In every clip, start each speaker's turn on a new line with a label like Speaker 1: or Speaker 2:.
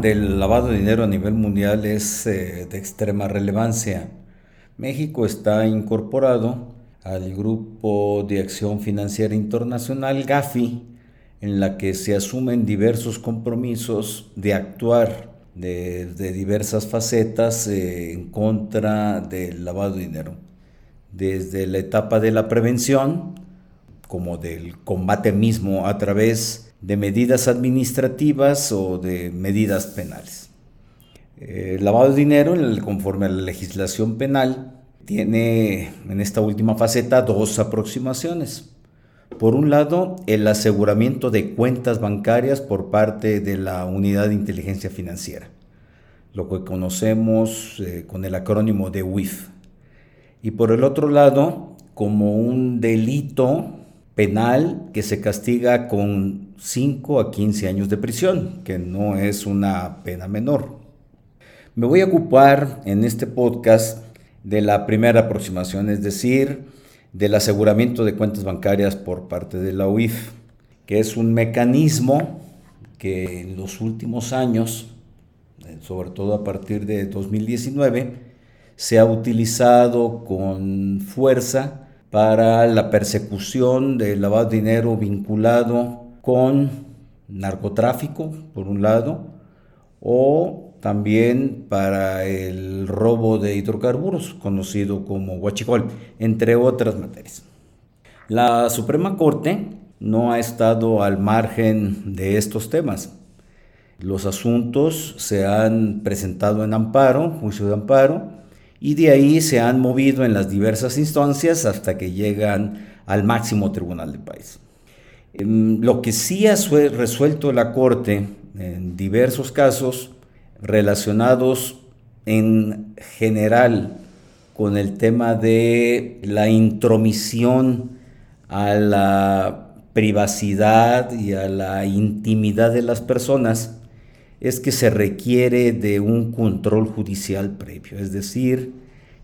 Speaker 1: Del lavado de dinero a nivel mundial es eh, de extrema relevancia. México está incorporado al Grupo de Acción Financiera Internacional GAFI, en la que se asumen diversos compromisos de actuar de, diversas facetas eh, en contra del lavado de dinero, desde la etapa de la prevención, como del combate mismo a través de medidas administrativas o de medidas penales. El lavado de dinero, conforme a la legislación penal, tiene en esta última faceta dos aproximaciones. Por un lado, el aseguramiento de cuentas bancarias por parte de la Unidad de Inteligencia Financiera, lo que conocemos eh, con el acrónimo de UIF. Y por el otro lado, como un delito penal que se castiga con 5 a 15 años de prisión, que no es una pena menor. Me voy a ocupar en este podcast de la primera aproximación, es decir, del aseguramiento de cuentas bancarias por parte de la UIF, que es un mecanismo que en los últimos años, eh, sobre todo a partir de 2019, se ha utilizado con fuerza para la persecución del lavado de dinero vinculado con narcotráfico, por un lado, o también para el robo de hidrocarburos, conocido como huachicol, entre otras materias. La Suprema Corte no ha estado al margen de estos temas. Los asuntos se han presentado en amparo, juicio de amparo, y de ahí se han movido en las diversas instancias hasta que llegan al máximo tribunal del país. Em, lo que sí ha resuelto la Corte en diversos casos relacionados en general con el tema de la intromisión a la privacidad y a la intimidad de las personas es que se requiere de un control judicial previo, es decir,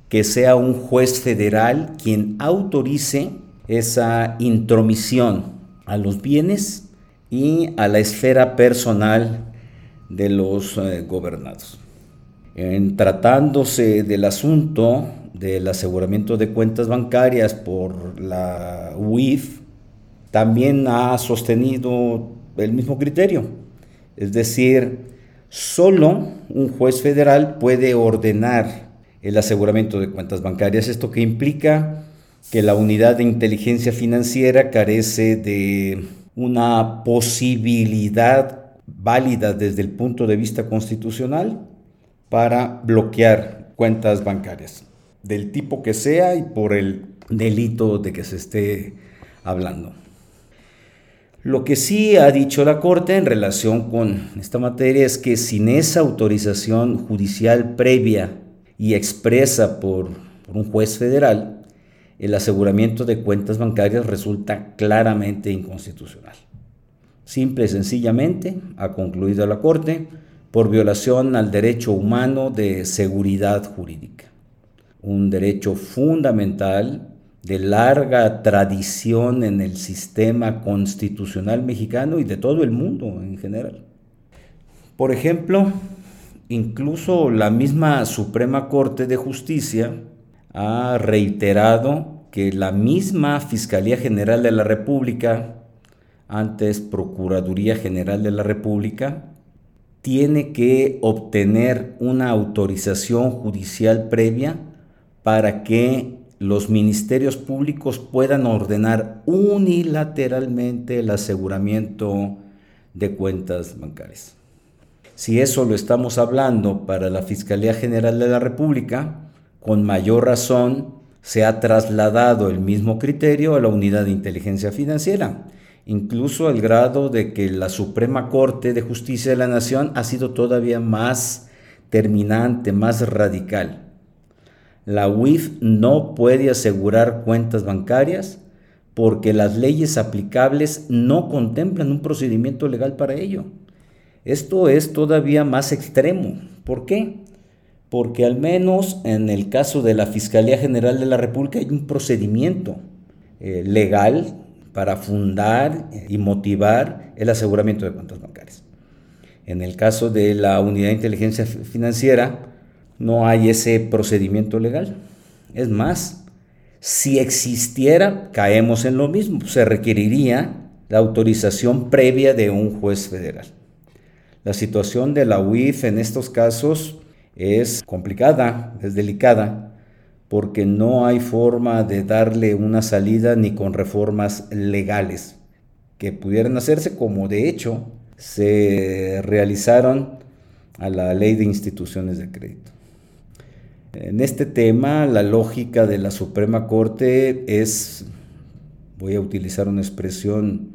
Speaker 1: que sea un juez federal quien autorice esa intromisión a los bienes y a la esfera personal de los eh, gobernados. En tratándose del asunto del aseguramiento de cuentas bancarias por la UIF, también ha sostenido el mismo criterio. Es decir, solo un juez federal puede ordenar el aseguramiento de cuentas bancarias. Esto que implica que la unidad de inteligencia financiera carece de una posibilidad válida desde el punto de vista constitucional para bloquear cuentas bancarias, del tipo que sea y por el delito de que se esté hablando. Lo que sí ha dicho la Corte en relación con esta materia es que sin esa autorización judicial previa y expresa por, un juez federal, el aseguramiento de cuentas bancarias resulta claramente inconstitucional. Simple y sencillamente, ha concluido la Corte, por violación al derecho humano de seguridad jurídica, un derecho fundamental de larga tradición en el sistema constitucional mexicano y de todo el mundo en general. Por ejemplo, incluso la misma Suprema Corte de Justicia ha reiterado que la misma Fiscalía General de la República antes Procuraduría General de la República, tiene que obtener una autorización judicial previa para que los ministerios públicos puedan ordenar unilateralmente el aseguramiento de cuentas bancarias. Si eso lo estamos hablando para la Fiscalía General de la República, con mayor razón se ha trasladado el mismo criterio a la Unidad de Inteligencia Financiera incluso al grado de que la Suprema Corte de Justicia de la Nación ha sido todavía más terminante, más radical. La UIF no puede asegurar cuentas bancarias porque las leyes aplicables no contemplan un procedimiento legal para ello. Esto es todavía más extremo. ¿Por qué? Porque al menos en el caso de la Fiscalía General de la República hay un procedimiento eh, legal para fundar y motivar el aseguramiento de cuentas bancarias. En el caso de la unidad de inteligencia financiera, no hay ese procedimiento legal. Es más, si existiera, caemos en lo mismo. Se requeriría la autorización previa de un juez federal. La situación de la UIF en estos casos es complicada, es delicada, porque no hay forma de darle una salida ni con reformas legales que pudieran hacerse, como de hecho se realizaron a la ley de instituciones de crédito. En este tema, la lógica de la Suprema Corte es, voy a utilizar una expresión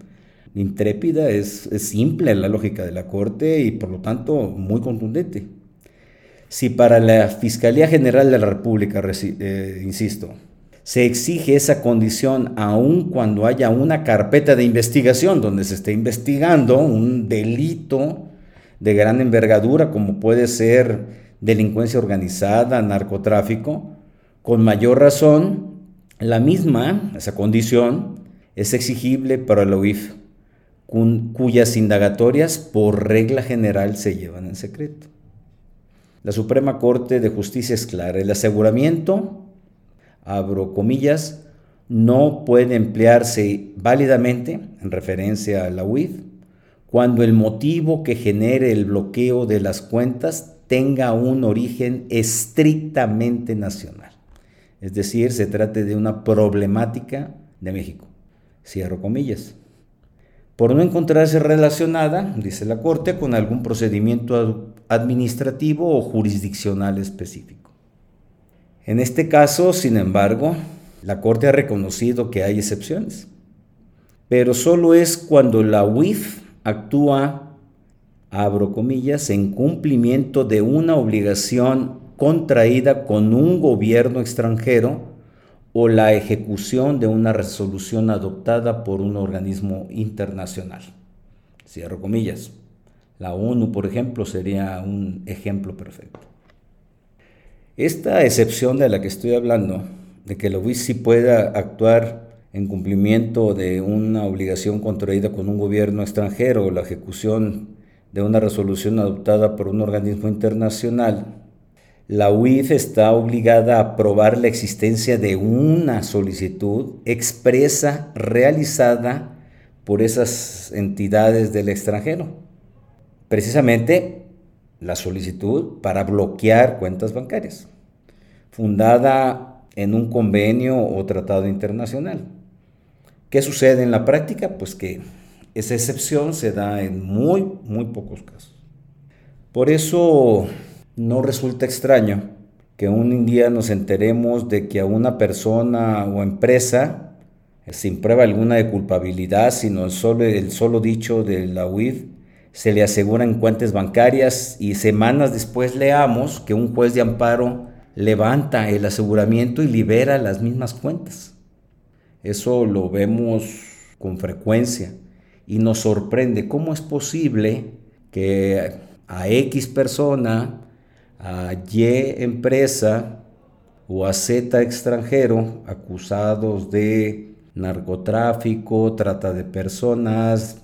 Speaker 1: intrépida, es, simple la lógica de la Corte y por lo tanto muy contundente. Si para la Fiscalía General de la República, eh, insisto, se exige esa condición aun cuando haya una carpeta de investigación donde se esté investigando un delito de gran envergadura como puede ser delincuencia organizada, narcotráfico, con mayor razón, la misma, esa condición, es exigible para la UIF, cuyas indagatorias por regla general se llevan en secreto. La Suprema Corte de Justicia es clara. El aseguramiento, abro comillas, no puede emplearse válidamente, en referencia a la UIF, cuando el motivo que genere el bloqueo de las cuentas tenga un origen estrictamente nacional. Es decir, se trate de una problemática de México. Cierro comillas por no encontrarse relacionada, dice la Corte, con algún procedimiento administrativo o jurisdiccional específico. En este caso, sin embargo, la Corte ha reconocido que hay excepciones, pero solo es cuando la UIF actúa, abro comillas, en cumplimiento de una obligación contraída con un gobierno extranjero o la ejecución de una resolución adoptada por un organismo internacional. Cierro comillas. La ONU, por ejemplo, sería un ejemplo perfecto. Esta excepción de la que estoy hablando, de que la sí pueda actuar en cumplimiento de una obligación contraída con un gobierno extranjero o la ejecución de una resolución adoptada por un organismo internacional, la UIF está obligada a probar la existencia de una solicitud expresa realizada por esas entidades del extranjero. Precisamente la solicitud para bloquear cuentas bancarias, fundada en un convenio o tratado internacional. ¿Qué sucede en la práctica? Pues que esa excepción se da en muy, muy pocos casos. Por eso no resulta extraño que un día nos enteremos de que a una persona o empresa, sin prueba alguna de culpabilidad, sino el solo, el solo dicho de la UIF, se le aseguran cuentas bancarias y semanas después leamos que un juez de amparo levanta el aseguramiento y libera las mismas cuentas. Eso lo vemos con frecuencia y nos sorprende cómo es posible que a X persona a Y empresa o a Z extranjero acusados de narcotráfico, trata de personas,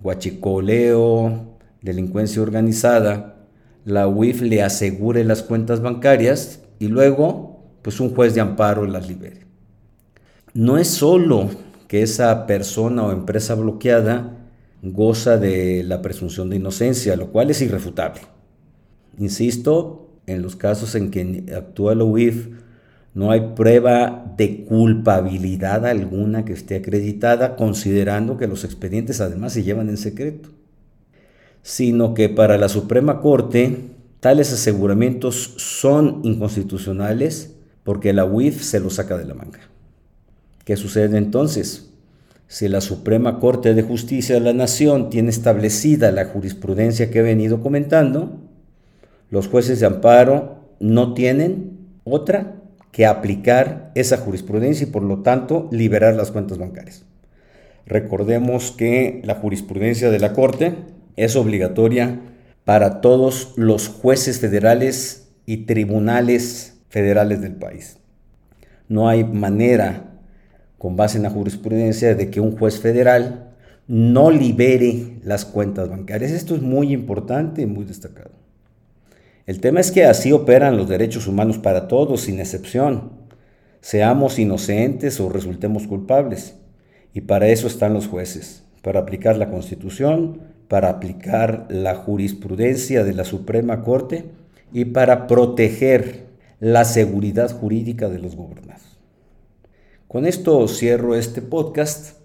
Speaker 1: guachicoleo, delincuencia organizada, la UIF le asegure las cuentas bancarias y luego pues un juez de amparo las libere. No es solo que esa persona o empresa bloqueada goza de la presunción de inocencia, lo cual es irrefutable. Insisto, en los casos en que actúa la UIF, no hay prueba de culpabilidad alguna que esté acreditada, considerando que los expedientes además se llevan en secreto, sino que para la Suprema Corte tales aseguramientos son inconstitucionales porque la UIF se los saca de la manga. ¿Qué sucede entonces? Si la Suprema Corte de Justicia de la Nación tiene establecida la jurisprudencia que he venido comentando, los jueces de amparo no tienen otra que aplicar esa jurisprudencia y por lo tanto liberar las cuentas bancarias. Recordemos que la jurisprudencia de la Corte es obligatoria para todos los jueces federales y tribunales federales del país. No hay manera, con base en la jurisprudencia, de que un juez federal no libere las cuentas bancarias. Esto es muy importante y muy destacado. El tema es que así operan los derechos humanos para todos, sin excepción. Seamos inocentes o resultemos culpables. Y para eso están los jueces, para aplicar la Constitución, para aplicar la jurisprudencia de la Suprema Corte y para proteger la seguridad jurídica de los gobernados. Con esto cierro este podcast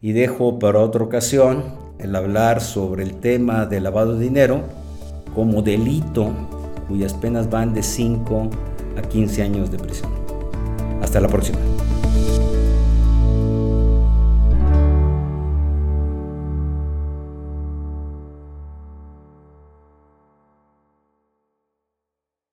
Speaker 1: y dejo para otra ocasión el hablar sobre el tema del lavado de dinero como delito cuyas penas van de 5 a 15 años de prisión. Hasta la próxima.